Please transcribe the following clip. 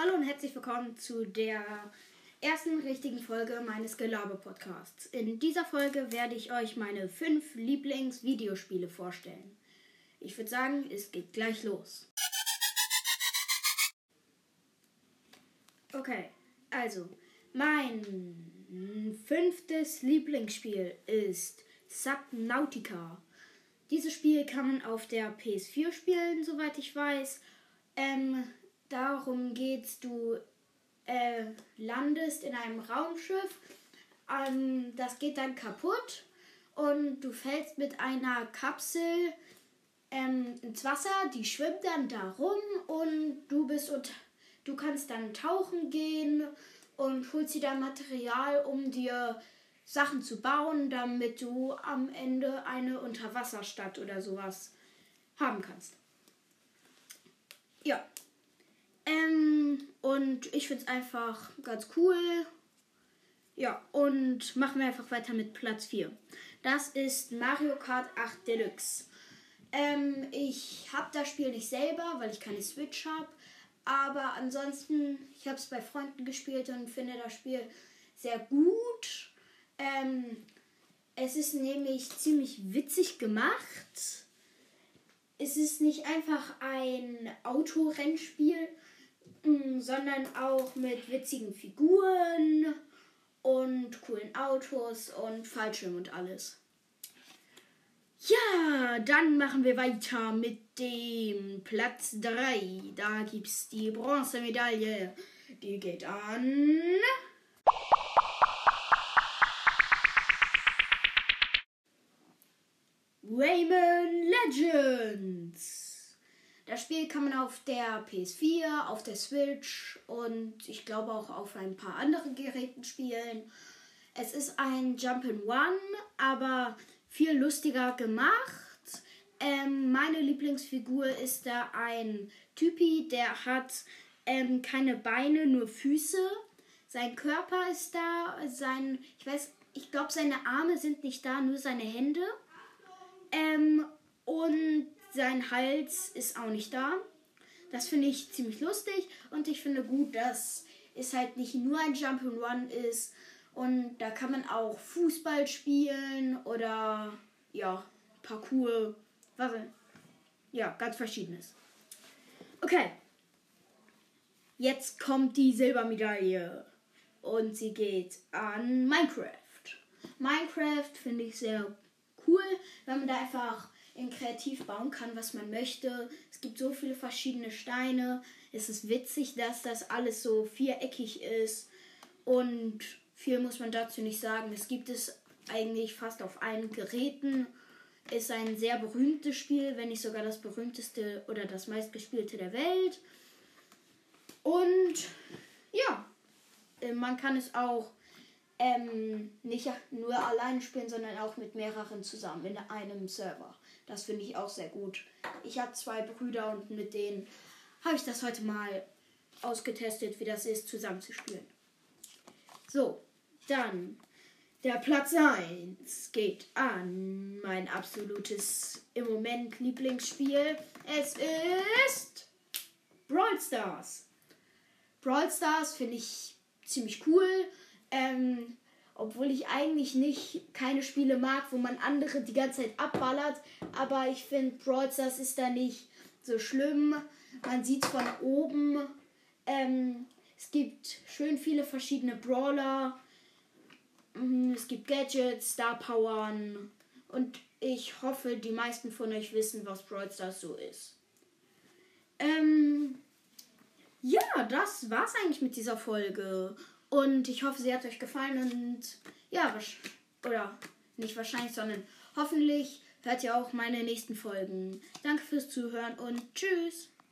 Hallo und herzlich willkommen zu der ersten richtigen Folge meines Gelaber-Podcasts. In dieser Folge werde ich euch meine fünf Lieblings-Videospiele vorstellen. Ich würde sagen, es geht gleich los. Okay, also, mein fünftes Lieblingsspiel ist Subnautica. Dieses Spiel kann man auf der PS4 spielen, soweit ich weiß. Ähm, darum geht's, du äh, landest in einem Raumschiff, ähm, das geht dann kaputt und du fällst mit einer Kapsel ähm, ins Wasser, die schwimmt dann da rum und du bist und du kannst dann tauchen gehen und holst dir dann Material, um dir Sachen zu bauen, damit du am Ende eine Unterwasserstadt oder sowas haben kannst. Ja. Und ich finde es einfach ganz cool. Ja, und machen wir einfach weiter mit Platz 4. Das ist Mario Kart 8 Deluxe. Ähm, ich habe das Spiel nicht selber, weil ich keine Switch habe. Aber ansonsten, ich habe es bei Freunden gespielt und finde das Spiel sehr gut. Ähm, es ist nämlich ziemlich witzig gemacht. Es ist nicht einfach ein Autorennspiel, sondern auch mit witzigen Figuren und coolen Autos und Fallschirm und alles. Ja, dann machen wir weiter mit dem Platz 3. Da gibt es die Bronzemedaille. Die geht an. Rayman Legends. Das Spiel kann man auf der PS4, auf der Switch und ich glaube auch auf ein paar anderen Geräten spielen. Es ist ein Jump'n'One, aber viel lustiger gemacht. Ähm, meine Lieblingsfigur ist da ein Typi, der hat ähm, keine Beine, nur Füße. Sein Körper ist da, sein, ich weiß, ich glaube, seine Arme sind nicht da, nur seine Hände. Ähm, und sein Hals ist auch nicht da. Das finde ich ziemlich lustig und ich finde gut, dass es halt nicht nur ein Jump'n'Run ist und da kann man auch Fußball spielen oder ja, Parkour, was ja, ganz verschiedenes. Okay. Jetzt kommt die Silbermedaille und sie geht an Minecraft. Minecraft finde ich sehr cool, weil man da einfach in kreativ bauen kann, was man möchte. Es gibt so viele verschiedene Steine. Es ist witzig, dass das alles so viereckig ist. Und viel muss man dazu nicht sagen. Es gibt es eigentlich fast auf allen Geräten. Ist ein sehr berühmtes Spiel, wenn nicht sogar das berühmteste oder das meistgespielte der Welt. Und ja, äh, man kann es auch ähm, nicht nur alleine spielen, sondern auch mit mehreren zusammen in einem Server. Das finde ich auch sehr gut. Ich habe zwei Brüder und mit denen habe ich das heute mal ausgetestet, wie das ist, zusammen zu spielen. So, dann der Platz 1 geht an mein absolutes im Moment Lieblingsspiel. Es ist Brawl Stars. Brawl Stars finde ich ziemlich cool. Ähm, obwohl ich eigentlich nicht keine Spiele mag, wo man andere die ganze Zeit abballert. Aber ich finde, Brawl Stars ist da nicht so schlimm. Man sieht von oben. Ähm, es gibt schön viele verschiedene Brawler. Mhm, es gibt Gadgets, Star Powern. Und ich hoffe, die meisten von euch wissen, was Brawl Stars so ist. Ähm, ja, das war's eigentlich mit dieser Folge. Und ich hoffe, sie hat euch gefallen und ja, oder nicht wahrscheinlich, sondern hoffentlich hört ihr auch meine nächsten Folgen. Danke fürs Zuhören und tschüss.